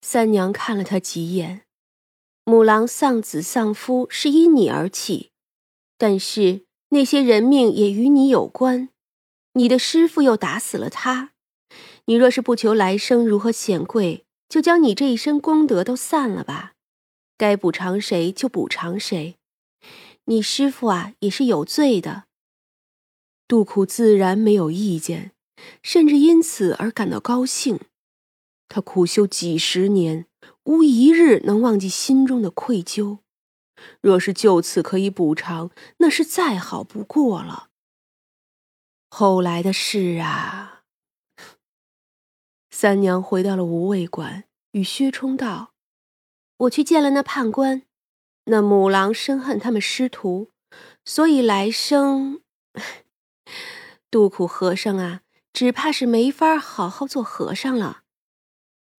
三娘看了他几眼，母狼丧子丧夫是因你而起，但是那些人命也与你有关。你的师傅又打死了他，你若是不求来生如何显贵，就将你这一身功德都散了吧。该补偿谁就补偿谁。你师傅啊也是有罪的。杜苦自然没有意见，甚至因此而感到高兴。他苦修几十年，无一日能忘记心中的愧疚。若是就此可以补偿，那是再好不过了。后来的事啊，三娘回到了无畏馆，与薛冲道：“我去见了那判官，那母狼深恨他们师徒，所以来生，杜苦和尚啊，只怕是没法好好做和尚了。”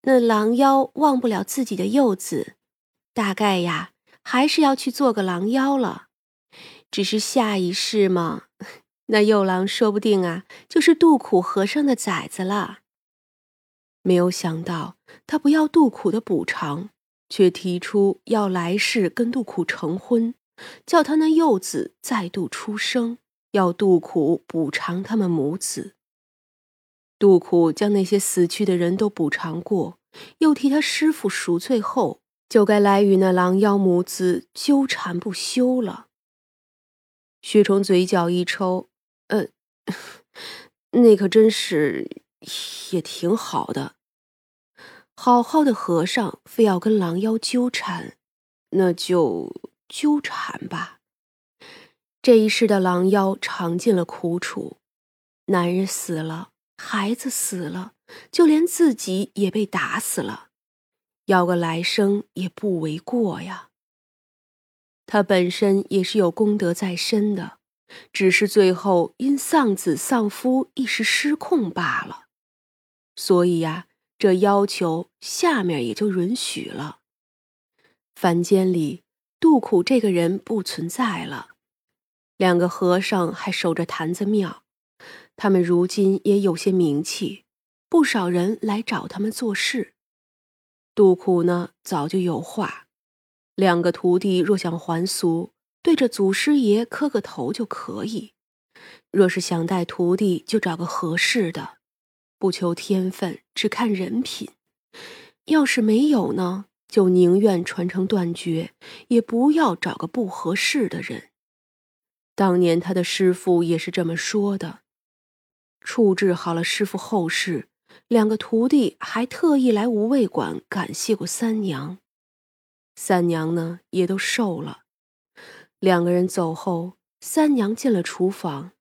那狼妖忘不了自己的幼子，大概呀，还是要去做个狼妖了。只是下一世嘛，那幼狼说不定啊，就是杜苦和尚的崽子了。没有想到他不要杜苦的补偿，却提出要来世跟杜苦成婚，叫他那幼子再度出生，要杜苦补偿他们母子。杜苦将那些死去的人都补偿过，又替他师傅赎罪后，就该来与那狼妖母子纠缠不休了。薛崇嘴角一抽，呃，那可真是也挺好的。好好的和尚非要跟狼妖纠缠，那就纠缠吧。这一世的狼妖尝尽了苦楚，男人死了。孩子死了，就连自己也被打死了，要个来生也不为过呀。他本身也是有功德在身的，只是最后因丧子丧夫一时失控罢了。所以呀，这要求下面也就允许了。凡间里，杜苦这个人不存在了，两个和尚还守着坛子庙。他们如今也有些名气，不少人来找他们做事。杜苦呢，早就有话：两个徒弟若想还俗，对着祖师爷磕个头就可以；若是想带徒弟，就找个合适的，不求天分，只看人品。要是没有呢，就宁愿传承断绝，也不要找个不合适的人。当年他的师傅也是这么说的。处置好了师傅后事，两个徒弟还特意来无畏馆感谢过三娘。三娘呢，也都瘦了。两个人走后，三娘进了厨房，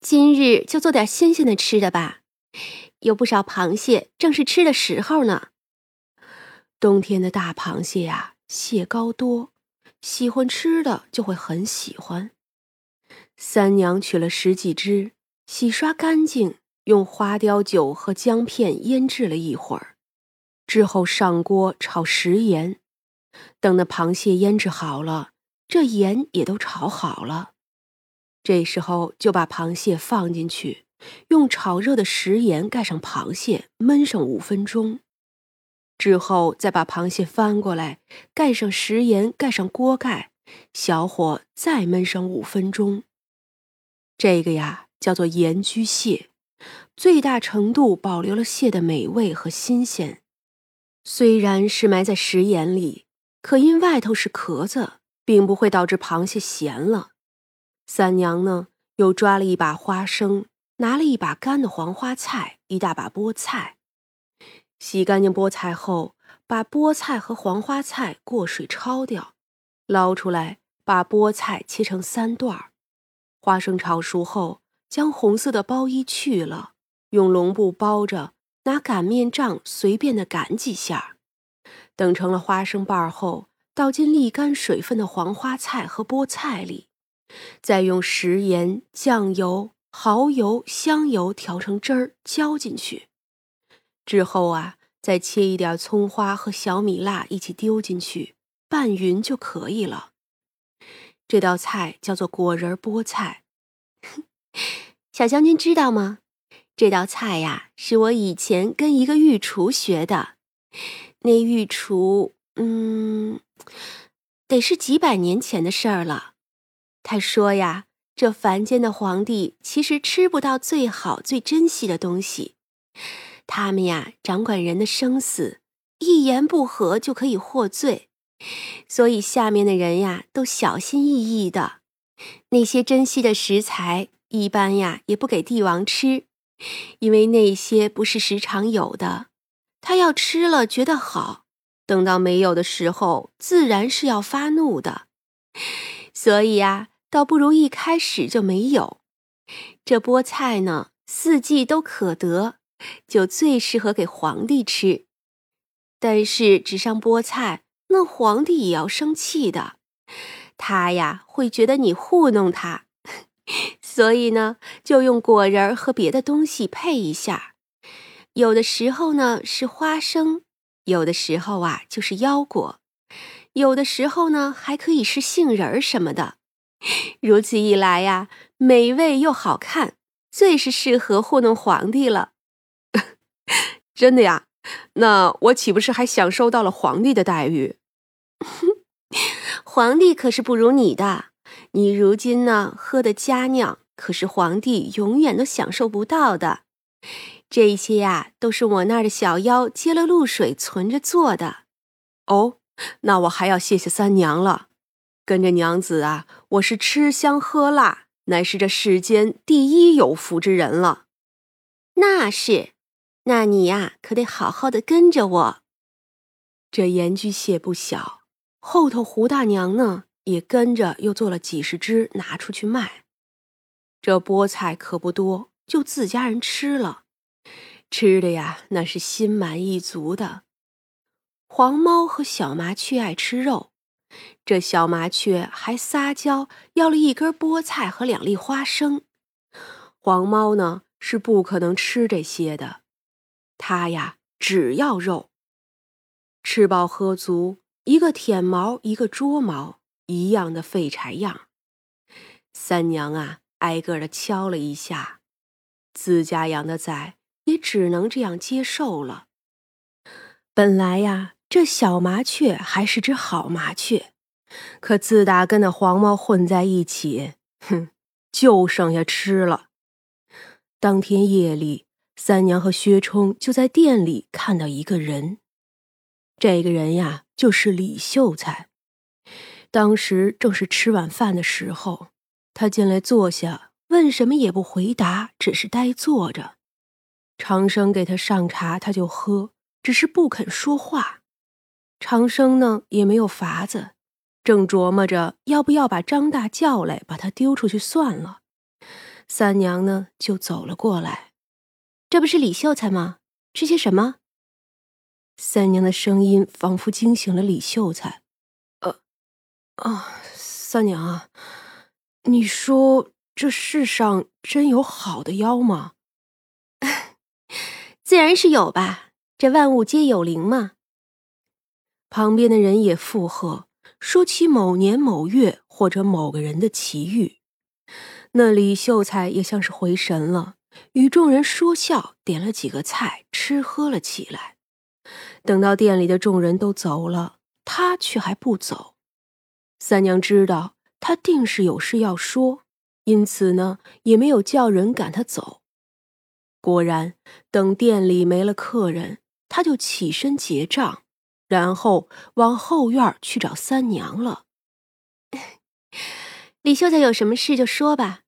今日就做点新鲜的吃的吧，有不少螃蟹，正是吃的时候呢。冬天的大螃蟹呀，蟹膏多，喜欢吃的就会很喜欢。三娘取了十几只。洗刷干净，用花雕酒和姜片腌制了一会儿，之后上锅炒食盐。等那螃蟹腌制好了，这盐也都炒好了。这时候就把螃蟹放进去，用炒热的食盐盖上螃蟹，焖上五分钟。之后再把螃蟹翻过来，盖上食盐，盖上锅盖，小火再焖上五分钟。这个呀。叫做盐焗蟹，最大程度保留了蟹的美味和新鲜。虽然是埋在食盐里，可因外头是壳子，并不会导致螃蟹咸了。三娘呢，又抓了一把花生，拿了一把干的黄花菜，一大把菠菜。洗干净菠菜后，把菠菜和黄花菜过水焯掉，捞出来，把菠菜切成三段儿。花生炒熟后。将红色的包衣去了，用笼布包着，拿擀面杖随便的擀几下。等成了花生瓣后，倒进沥干水分的黄花菜和菠菜里，再用食盐、酱油、蚝油、香油调成汁儿浇进去。之后啊，再切一点葱花和小米辣一起丢进去，拌匀就可以了。这道菜叫做果仁菠菜。小将军知道吗？这道菜呀，是我以前跟一个御厨学的，那御厨，嗯，得是几百年前的事儿了。他说呀，这凡间的皇帝其实吃不到最好、最珍惜的东西，他们呀，掌管人的生死，一言不合就可以获罪，所以下面的人呀，都小心翼翼的。那些珍惜的食材，一般呀，也不给帝王吃，因为那些不是时常有的。他要吃了觉得好，等到没有的时候，自然是要发怒的。所以呀，倒不如一开始就没有。这菠菜呢，四季都可得，就最适合给皇帝吃。但是只上菠菜，那皇帝也要生气的。他呀，会觉得你糊弄他，所以呢，就用果仁和别的东西配一下。有的时候呢是花生，有的时候啊就是腰果，有的时候呢还可以是杏仁儿什么的。如此一来呀，美味又好看，最是适合糊弄皇帝了。真的呀？那我岂不是还享受到了皇帝的待遇？皇帝可是不如你的，你如今呢喝的佳酿，可是皇帝永远都享受不到的。这些呀，都是我那儿的小妖接了露水存着做的。哦，那我还要谢谢三娘了。跟着娘子啊，我是吃香喝辣，乃是这世间第一有福之人了。那是，那你呀，可得好好的跟着我。这盐焗蟹不小，后头胡大娘呢，也跟着又做了几十只拿出去卖。这菠菜可不多，就自家人吃了。吃的呀，那是心满意足的。黄猫和小麻雀爱吃肉，这小麻雀还撒娇要了一根菠菜和两粒花生。黄猫呢是不可能吃这些的，它呀只要肉。吃饱喝足，一个舔毛，一个捉毛，一样的废柴样。三娘啊，挨个的敲了一下，自家养的崽。也只能这样接受了。本来呀，这小麻雀还是只好麻雀，可自打跟那黄猫混在一起，哼，就剩下吃了。当天夜里，三娘和薛冲就在店里看到一个人，这个人呀，就是李秀才。当时正是吃晚饭的时候，他进来坐下，问什么也不回答，只是呆坐着。长生给他上茶，他就喝，只是不肯说话。长生呢也没有法子，正琢磨着要不要把张大叫来，把他丢出去算了。三娘呢就走了过来，这不是李秀才吗？吃些什么？三娘的声音仿佛惊醒了李秀才。呃，啊，三娘啊，你说这世上真有好的妖吗？自然是有吧，这万物皆有灵嘛。旁边的人也附和，说起某年某月或者某个人的奇遇。那李秀才也像是回神了，与众人说笑，点了几个菜，吃喝了起来。等到店里的众人都走了，他却还不走。三娘知道他定是有事要说，因此呢，也没有叫人赶他走。果然，等店里没了客人，他就起身结账，然后往后院去找三娘了。李秀才有什么事就说吧。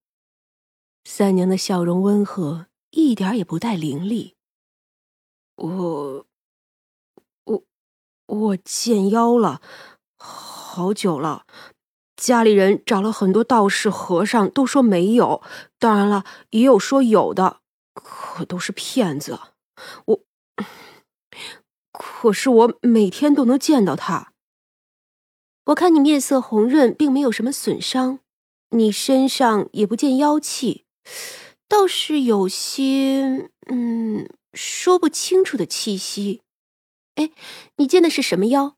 三娘的笑容温和，一点也不带凌厉。我，我，我见妖了，好久了。家里人找了很多道士和尚，都说没有。当然了，也有说有的。可都是骗子，我。可是我每天都能见到他。我看你面色红润，并没有什么损伤，你身上也不见妖气，倒是有些嗯说不清楚的气息。哎，你见的是什么妖？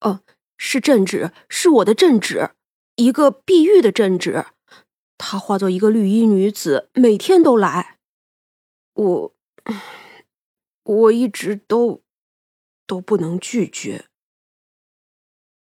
哦，是镇纸，是我的镇纸，一个碧玉的镇纸。她化作一个绿衣女子，每天都来。我，我一直都都不能拒绝。